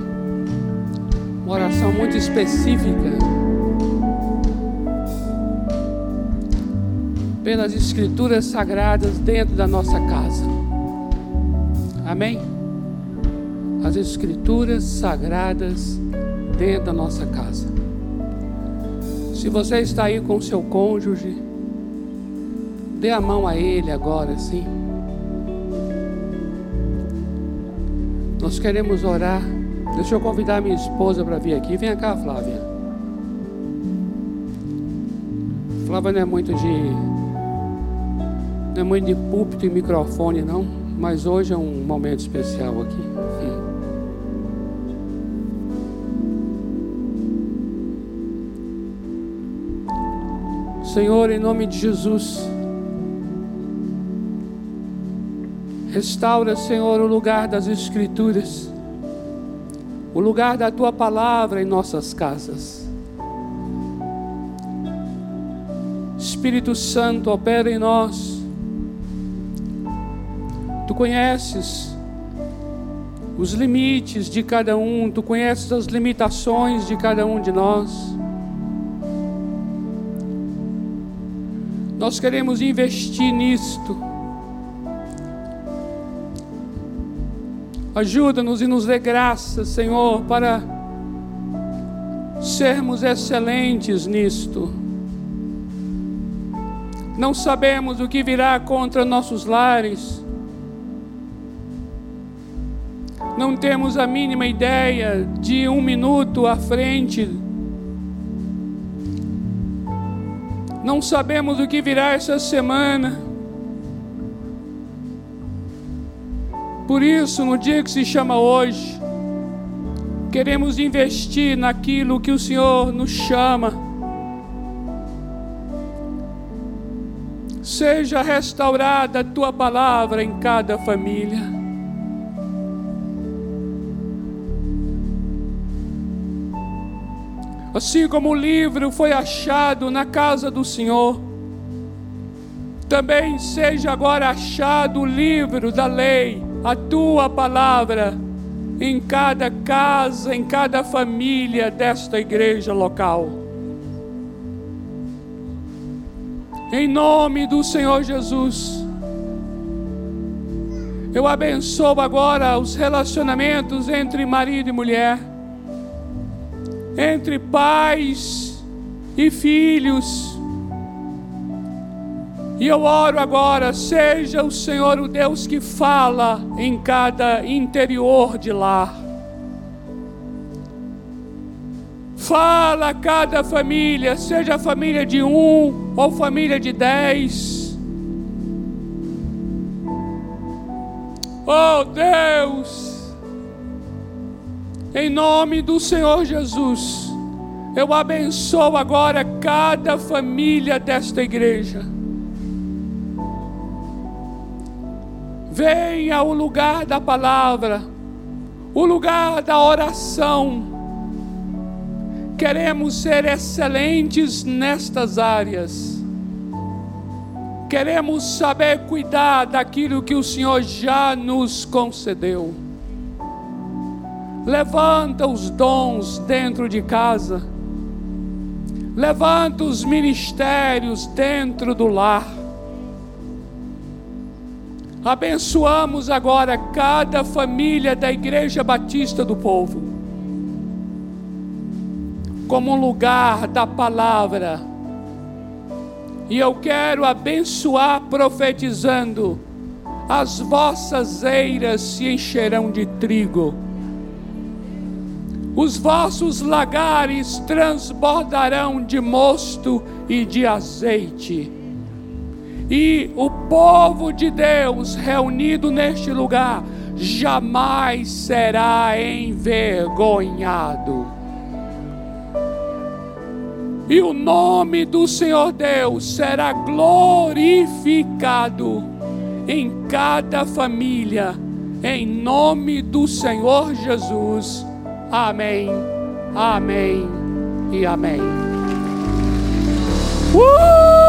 Uma oração muito específica. Pelas Escrituras Sagradas dentro da nossa casa. Amém? As Escrituras Sagradas dentro da nossa casa. Se você está aí com seu cônjuge, dê a mão a ele agora, sim. Nós queremos orar. Deixa eu convidar minha esposa para vir aqui. Vem cá, Flávia. Flávia não é muito de. Não é muito de púlpito e microfone, não. Mas hoje é um momento especial aqui. Senhor, em nome de Jesus. Restaura, Senhor, o lugar das Escrituras, o lugar da tua palavra em nossas casas. Espírito Santo, opera em nós. Tu conheces os limites de cada um, tu conheces as limitações de cada um de nós. Nós queremos investir nisto. Ajuda-nos e nos dê graça, Senhor, para sermos excelentes nisto. Não sabemos o que virá contra nossos lares. Não temos a mínima ideia de um minuto à frente. Não sabemos o que virá essa semana. Por isso, no dia que se chama hoje, queremos investir naquilo que o Senhor nos chama. Seja restaurada a tua palavra em cada família. Assim como o livro foi achado na casa do Senhor, também seja agora achado o livro da lei, a tua palavra, em cada casa, em cada família desta igreja local. Em nome do Senhor Jesus, eu abençoo agora os relacionamentos entre marido e mulher entre pais e filhos. E eu oro agora, seja o Senhor o Deus que fala em cada interior de lá. Fala a cada família, seja família de um ou família de dez. Oh Deus, em nome do Senhor Jesus, eu abençoo agora cada família desta igreja. Venha o lugar da palavra, o lugar da oração. Queremos ser excelentes nestas áreas. Queremos saber cuidar daquilo que o Senhor já nos concedeu. Levanta os dons dentro de casa. Levanta os ministérios dentro do lar. Abençoamos agora cada família da Igreja Batista do Povo, como um lugar da palavra. E eu quero abençoar profetizando: as vossas eiras se encherão de trigo os vossos lagares transbordarão de mosto e de azeite. E o povo de Deus reunido neste lugar jamais será envergonhado. e o nome do Senhor Deus será glorificado em cada família, em nome do Senhor Jesus. Amém, amém e amém. Uh!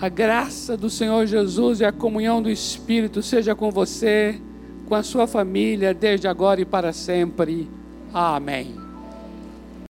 a graça do Senhor Jesus e a comunhão do Espírito seja com você, com a sua família, desde agora e para sempre. Amém.